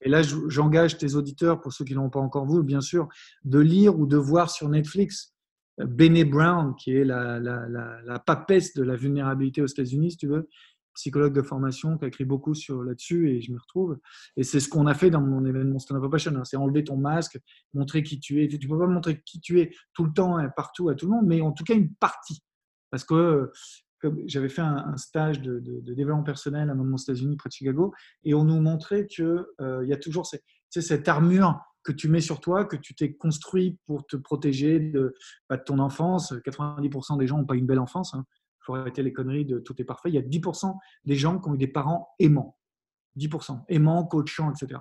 Et là, j'engage tes auditeurs, pour ceux qui ne l'ont pas encore vu, bien sûr, de lire ou de voir sur Netflix Bene Brown, qui est la, la, la, papesse de la vulnérabilité aux États-Unis, si tu veux, psychologue de formation, qui a écrit beaucoup sur là-dessus, et je me retrouve. Et c'est ce qu'on a fait dans mon événement Stand Up Passion, hein. c'est enlever ton masque, montrer qui tu es. Tu ne peux pas montrer qui tu es tout le temps, partout, à tout le monde, mais en tout cas une partie. Parce que j'avais fait un, stage de, développement personnel à un moment aux États-Unis, près de Chicago, et on nous montrait qu'il euh, y a toujours cette armure que tu mets sur toi, que tu t'es construit pour te protéger de, bah, de, ton enfance. 90% des gens n'ont pas une belle enfance. Il hein. faut arrêter les conneries de tout est parfait. Il y a 10% des gens qui ont eu des parents aimants. 10%. Aimants, coachants, etc.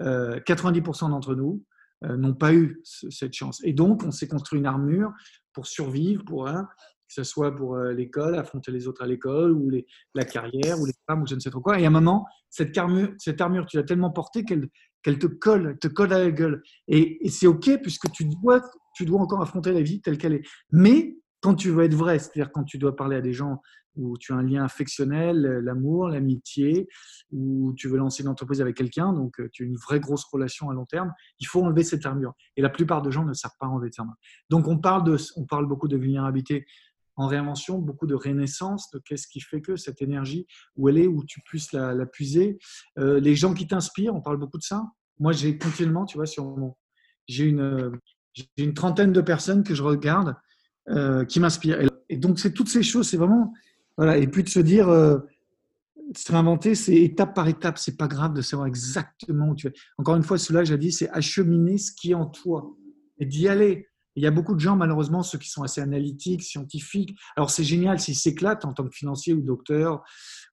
90% d'entre nous euh, n'ont pas eu cette chance. Et donc, on s'est construit une armure pour survivre, pour hein, que ce soit pour euh, l'école, affronter les autres à l'école, ou la carrière, ou les femmes, ou je ne sais trop quoi. Et à un moment, cette armure, cette armure tu l'as tellement portée qu'elle qu'elle te colle, te colle à la gueule. Et, et c'est OK puisque tu dois, tu dois encore affronter la vie telle qu'elle est. Mais quand tu veux être vrai, c'est-à-dire quand tu dois parler à des gens où tu as un lien affectionnel, l'amour, l'amitié, où tu veux lancer une entreprise avec quelqu'un, donc euh, tu as une vraie grosse relation à long terme, il faut enlever cette armure. Et la plupart de gens ne savent pas enlever cette armure. Donc on parle, de, on parle beaucoup de vulnérabilité en réinvention, beaucoup de renaissance, de qu'est-ce qui fait que cette énergie, où elle est, où tu puisses la, puiser. Euh, les gens qui t'inspirent, on parle beaucoup de ça. Moi, j'ai continuellement, tu vois, sur mon, j'ai une, une trentaine de personnes que je regarde euh, qui m'inspirent. Et, donc, c'est toutes ces choses, c'est vraiment, voilà. Et puis de se dire, euh, se réinventer, c'est étape par étape. C'est pas grave de savoir exactement où tu es. Encore une fois, cela, j'ai dit, c'est acheminer ce qui est en toi et d'y aller. Il y a beaucoup de gens, malheureusement, ceux qui sont assez analytiques, scientifiques. Alors, c'est génial s'ils s'éclatent en tant que financier ou docteur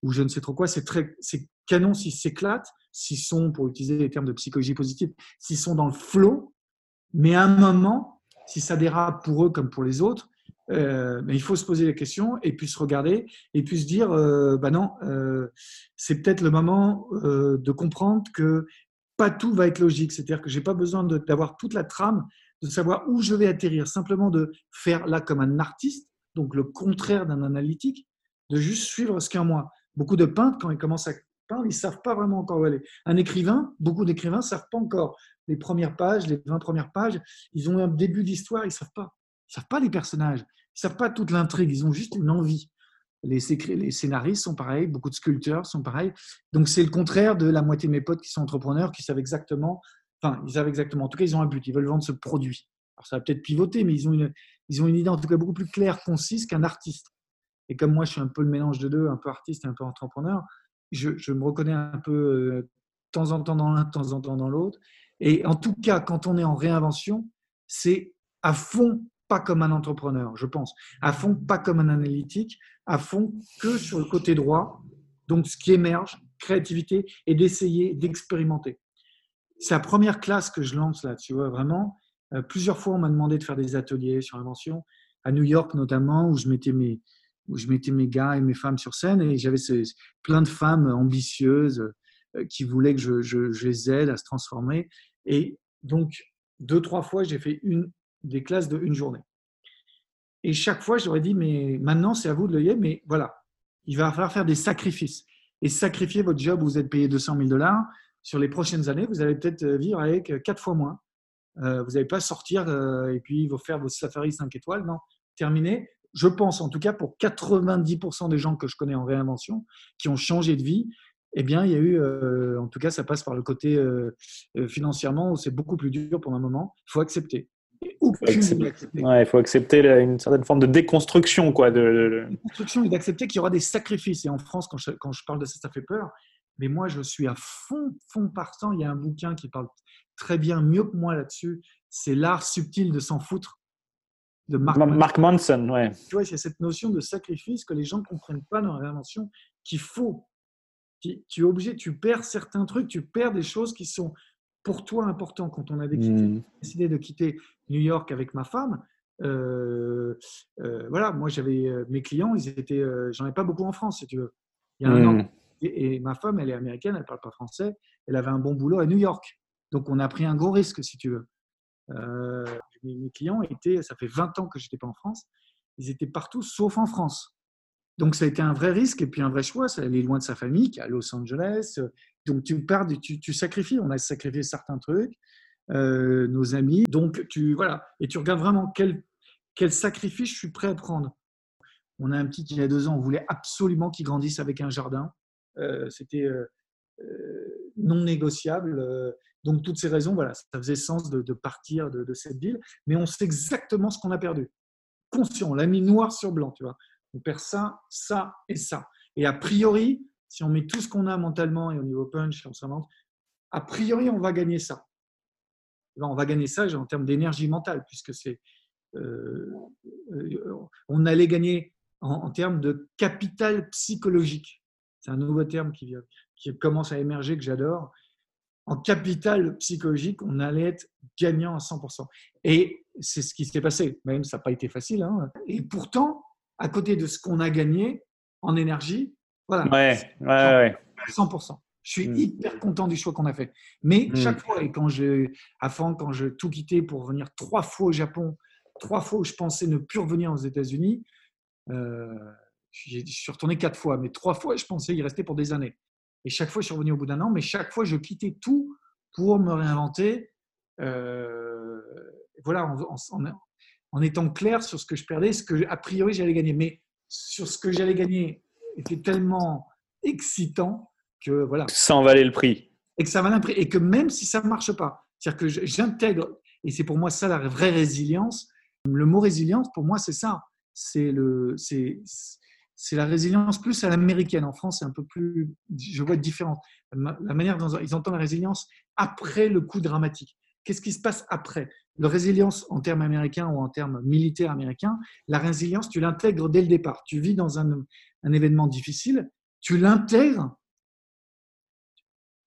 ou je ne sais trop quoi. C'est très, c'est canon s'ils s'éclatent, s'ils sont, pour utiliser les termes de psychologie positive, s'ils sont dans le flow. Mais à un moment, si ça dérape pour eux comme pour les autres, euh, il faut se poser la question et puis se regarder et puis se dire, euh, bah non, euh, c'est peut-être le moment de comprendre que pas tout va être logique. C'est-à-dire que j'ai pas besoin d'avoir toute la trame, de savoir où je vais atterrir, simplement de faire là comme un artiste, donc le contraire d'un analytique, de juste suivre ce qu'un moi. Beaucoup de peintres, quand ils commencent à peindre, ils savent pas vraiment encore où aller. Un écrivain, beaucoup d'écrivains savent pas encore les premières pages, les 20 premières pages. Ils ont un début d'histoire, ils savent pas. Ils savent pas les personnages. Ils savent pas toute l'intrigue. Ils ont juste une envie. Les scénaristes sont pareils, beaucoup de sculpteurs sont pareils. Donc c'est le contraire de la moitié de mes potes qui sont entrepreneurs, qui savent exactement Enfin, ils savent exactement. En tout cas, ils ont un but. Ils veulent vendre ce produit. Alors, ça va peut-être pivoter, mais ils ont, une, ils ont une idée en tout cas beaucoup plus claire, concise qu'un artiste. Et comme moi, je suis un peu le mélange de deux, un peu artiste et un peu entrepreneur, je, me reconnais un peu euh, de temps en temps dans l'un, de temps en temps dans l'autre. Et en tout cas, quand on est en réinvention, c'est à fond pas comme un entrepreneur, je pense. À fond pas comme un analytique, à fond que sur le côté droit. Donc, ce qui émerge, créativité, et d'essayer d'expérimenter c'est la première classe que je lance là, tu vois, vraiment. Euh, plusieurs fois, on m'a demandé de faire des ateliers sur l'invention, à New York notamment, où je mettais mes, où je mettais mes gars et mes femmes sur scène, et j'avais plein de femmes ambitieuses euh, qui voulaient que je, je, les aide à se transformer. Et donc, deux, trois fois, j'ai fait une, des classes de une journée. Et chaque fois, j'aurais dit, mais maintenant, c'est à vous de le mais voilà, il va falloir faire des sacrifices. Et sacrifier votre job vous êtes payé 200 000 dollars, sur les prochaines années, vous allez peut-être euh, vivre avec euh, quatre fois moins. Euh, vous n'allez pas sortir et puis vous faire vos safaris 5 étoiles. Non, terminé. Je pense, en tout cas, pour 90% des gens que je connais en réinvention, qui ont changé de vie, eh bien, il y a eu, en tout cas, ça passe par le côté financièrement où c'est beaucoup plus dur pour un moment. Il faut accepter.
Il faut accepter, il faut accepter une certaine forme de déconstruction. Quoi, de,
Déconstruction et d'accepter qu'il y aura des sacrifices. Et en France, quand je, quand je parle de ça, ça fait peur. Mais moi, je suis à fond, fond partant. Il y a un bouquin qui parle très bien, mieux que moi là-dessus. C'est L'art subtil de s'en foutre
de Mark, Manson. Ouais.
Tu vois, il y a cette notion de sacrifice que les gens ne comprennent pas dans la réinvention qu'il faut. Tu, es obligé, tu perds certains trucs, tu perds des choses qui sont pour toi importantes. Quand on a hmm. décidé de quitter New York avec ma femme, euh, euh, voilà, moi j'avais euh, mes clients, ils étaient, j'en ai pas beaucoup en France, si tu veux. Il y a un an, Et, ma femme, elle est américaine, elle ne parle pas français. Elle avait un bon boulot à New York. Donc, on a pris un gros risque, si tu veux. Euh, mes clients étaient, ça fait 20 ans que je n'étais pas en France, ils étaient partout sauf en France. Donc, ça a été un vrai risque et puis un vrai choix. Ça allait loin de sa famille, qui est à Los Angeles. Donc, tu pars, tu, tu sacrifies. On a sacrifié certains trucs, euh, nos amis. Donc, tu, voilà. Et tu regardes vraiment quel, quel sacrifice je suis prêt à prendre. On a un petit qui, a deux ans, on voulait absolument qu'il grandisse avec un jardin. Euh, c'était euh, euh, non négociable. donc, toutes ces raisons, voilà, ça faisait sens de, partir de, cette ville. Mais on sait exactement ce qu'on a perdu. Conscient, on l'a mis noir sur blanc, tu vois. On perd ça, ça et ça. Et a priori, si on met tout ce qu'on a mentalement et au niveau punch, on s'invente, a priori, on va gagner ça. On va gagner ça en termes d'énergie mentale, puisque c'est. on allait gagner en, termes de capital psychologique. C'est un nouveau terme qui, qui commence à émerger que j'adore. En capital psychologique, on allait être gagnant à 100%. Et c'est ce qui s'est passé. Même ça n'a pas été facile. Hein. Et pourtant, à côté de ce qu'on a gagné en énergie, voilà.
Ouais, ouais, ouais.
100%. Je suis
Mm.
hyper content du choix qu'on a fait. Mais
Mm.
chaque fois, et quand j'ai, avant, quand j'ai tout quitté pour venir trois fois au Japon, trois fois où je pensais ne plus revenir aux États-Unis, euh, je suis retourné quatre fois, mais trois fois, je pensais y rester pour des années. Et chaque fois, je suis revenu au bout d'un an, mais chaque fois, je quittais tout pour me réinventer. euh, voilà, en, en- en- en étant clair sur ce que je perdais, ce que a priori j'allais gagner. Mais sur ce que j'allais gagner était tellement excitant que voilà,
Ça en valait le prix.
et que ça valait un prix, et que même si ça ne marche pas, c'est-à-dire que j'intègre, et c'est pour moi ça la vraie résilience. Le mot résilience, pour moi, c'est ça. C'est le, c'est, c'est la résilience plus à l'américaine. En France, c'est un peu plus, je vois différente. La manière dont ils entendent la résilience après le coup dramatique. Qu'est-ce qui se passe après? La résilience en termes américains ou en termes militaires américains, la résilience, tu l'intègres dès le départ. Tu vis dans un, événement difficile, tu l'intègres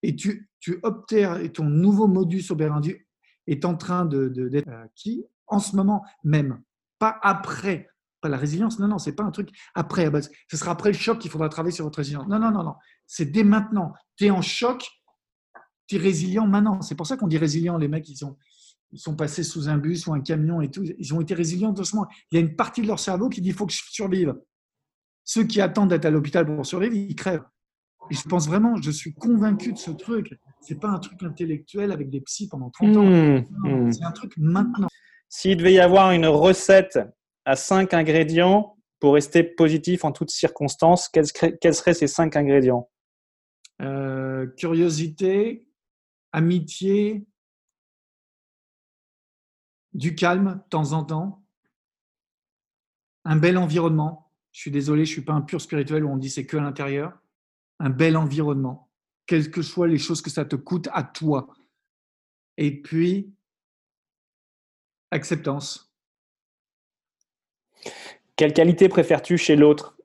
et tu, tu obtères et ton nouveau modus operandi est en train de, de- d'être acquis en ce moment même, pas après. Pas la résilience, non, non, c'est pas un truc après. Ce sera après le choc qu'il faudra travailler sur votre résilience. Non, non, non, non. C'est dès maintenant. Tu es en choc, tu es résilient maintenant. C'est pour ça qu'on dit résilient. Les mecs, ils sont, ils sont passés sous un bus ou un camion et tout. Ils ont été résilients doucement. Il y a une partie de leur cerveau qui dit il faut que je survive. Ceux qui attendent d'être à l'hôpital pour survivre, ils crèvent. Et je pense vraiment, je suis convaincu de ce truc. C'est pas un truc intellectuel avec des psys pendant 30 ans. Non,
hmm.
C'est un truc maintenant.
S'il devait y avoir une recette à cinq ingrédients pour rester positif en toutes circonstances, quels, seraient- ces cinq ingrédients?
Euh, curiosité, amitié, du calme de temps en temps, un bel environnement. Je suis désolé, je suis pas un pur spirituel où on dit c'est que à l'intérieur. Un bel environnement, quelles que soient les choses que ça te coûte à toi. Et puis, acceptance.
Quelle qualité préfères-tu chez l'autre?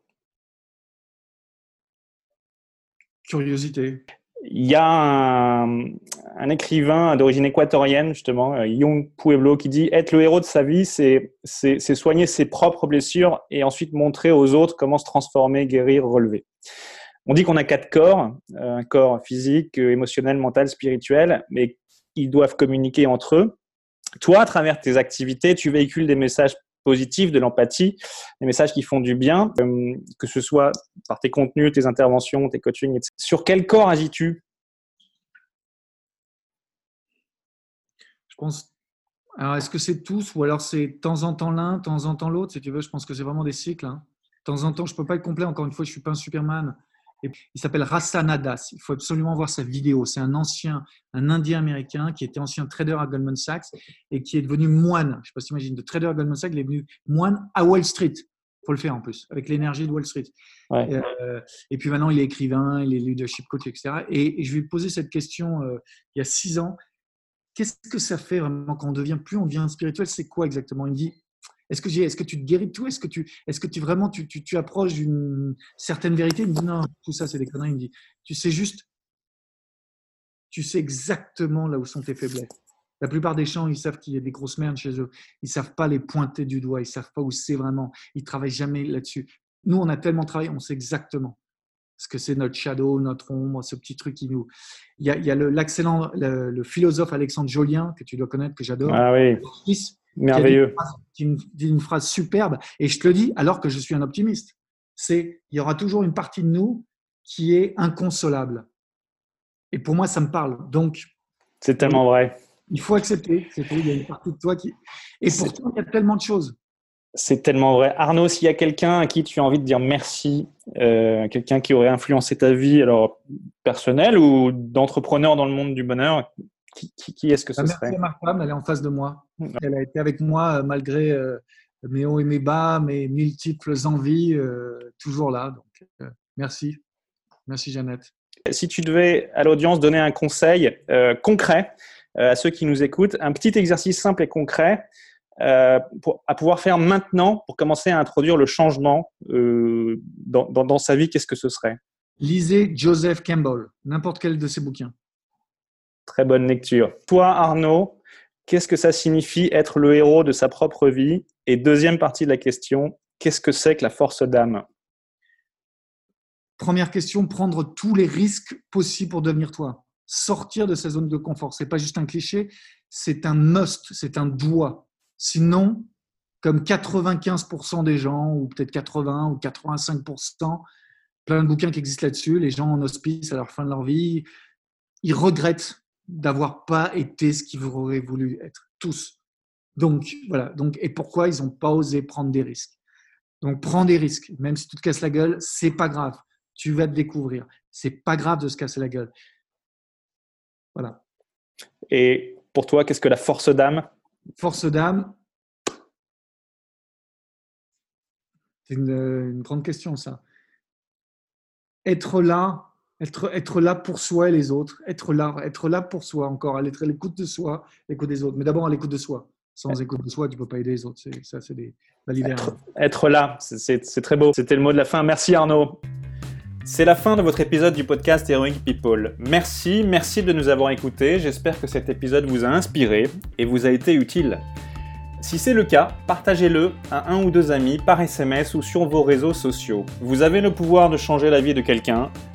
Curiosité.
Il y a un, un écrivain d'origine équatorienne, justement, euh, Young Pueblo, qui dit Être le héros de sa vie, c'est soigner ses propres blessures et ensuite montrer aux autres comment se transformer, guérir, relever. On dit qu'on a quatre corps, euh, un corps physique, émotionnel, mental, spirituel, mais ils doivent communiquer entre eux. Toi, à travers tes activités, tu véhicules des messages positifs, de l'empathie, des messages qui font du bien, euh, que ce soit par tes contenus, tes interventions, tes coachings, etc. Sur quel corps agis-tu?
Je pense. Alors, est-ce que c'est tous ou alors c'est de temps en temps l'un, de temps en temps l'autre? Si tu veux, je pense que c'est vraiment des cycles. hein. De temps en temps, je peux pas être complet. Encore une fois, je suis pas un Superman. Et il s'appelle Rassanadas. Il faut absolument voir sa vidéo. C'est un ancien, un Indien américain qui était ancien trader à Goldman Sachs et qui est devenu moine. Je sais pas si tu imagines, de trader à Goldman Sachs, il est devenu moine à Wall Street. faut le faire en plus, avec l'énergie de Wall Street.
Ouais.
Euh, et puis maintenant, il est écrivain, il est leadership coach, etc. Et, et je lui ai posé cette question euh, il y a six ans. Qu'est-ce que ça fait vraiment quand on devient plus, on devient spirituel C'est quoi exactement? Il me dit est-ce que, tu te guéris de tout? Est-ce que tu, est-ce que tu vraiment tu, tu, tu approches d'une certaine vérité? Il me dit non, tout ça c'est des conneries. Il me dit tu sais juste, tu sais exactement là où sont tes faiblesses. La plupart des gens, ils savent qu'il y a des grosses merdes chez eux. Ils savent pas les pointer du doigt. Ils savent pas où c'est vraiment. Ils travaillent jamais là-dessus. Nous, on a tellement travaillé, on sait exactement ce que c'est notre shadow, notre ombre, ce petit truc qui nous. Il y a, il y a le- l'excellent, le, le philosophe Alexandre Jolien que tu dois connaître, que j'adore.
Ah oui,
Fils,
merveilleux.
qui une, phrase superbe, et je te le dis alors que je suis un optimiste. C'est il y aura toujours une partie de nous qui est inconsolable. Et pour moi, ça me parle. Donc,
C'est tellement vrai.
il faut accepter. C'est. Il y a une partie de toi qui. Et pourtant, il y a tellement de choses.
C'est tellement vrai. Arnaud, s'il y a quelqu'un à qui tu as envie de dire merci, euh, quelqu'un qui aurait influencé ta vie, alors personnelle ou d'entrepreneur dans le monde du bonheur, qui, qui- qui est-ce que ce
Bah, merci
serait
ma femme, elle est en face de moi.
Ouais.
Elle a été avec moi euh, malgré euh, mes hauts et mes bas, mes multiples envies, euh, toujours là. Donc, euh, merci. Merci, Jeannette.
Si tu devais à l'audience donner un conseil euh, concret euh, à ceux qui nous écoutent, un petit exercice simple et concret pour, à pouvoir faire maintenant pour commencer à introduire le changement dans, dans- dans sa vie, qu'est-ce que ce serait?
Lisez Joseph Campbell, n'importe quel de ses bouquins.
Très bonne lecture. Toi, Arnaud, qu'est-ce que ça signifie être le héros de sa propre vie? Et deuxième partie de la question, qu'est-ce que c'est que la force d'âme?
Première question, prendre tous les risques possibles pour devenir toi. Sortir de sa zone de confort. C'est pas juste un cliché, c'est un must, c'est un doigt. Sinon, comme 95% des gens, ou peut-être 80 ou 85%, plein de bouquins qui existent là-dessus, les gens en hospice à la fin de leur vie, ils regrettent d'avoir pas été ce qu'ils auraient voulu être, tous. Donc, voilà. Donc, et pourquoi ils n'ont pas osé prendre des risques? Donc, prends des risques. Même si tu te casses la gueule, c'est pas grave. Tu vas te découvrir. C'est pas grave de se casser la gueule. Voilà.
Et pour toi, qu'est-ce que la force d'âme?
Force d'âme, c'est une, grande question, ça. Être là, être, être là pour soi et les autres, être là, être là pour soi encore, être à l'écoute de soi, l'écoute des autres, mais d'abord à l'écoute de soi. Sans écoute de soi, tu ne peux pas aider les autres. Ça, c'est des
être, être là, c'est très beau. C'était le mot de la fin. Merci Arnaud. C'est la fin de votre épisode du podcast Heroic People. Merci, merci de nous avoir écoutés. J'espère que cet épisode vous a inspiré et vous a été utile. Si c'est le cas, partagez-le à un ou deux amis par SMS ou sur vos réseaux sociaux. Vous avez le pouvoir de changer la vie de quelqu'un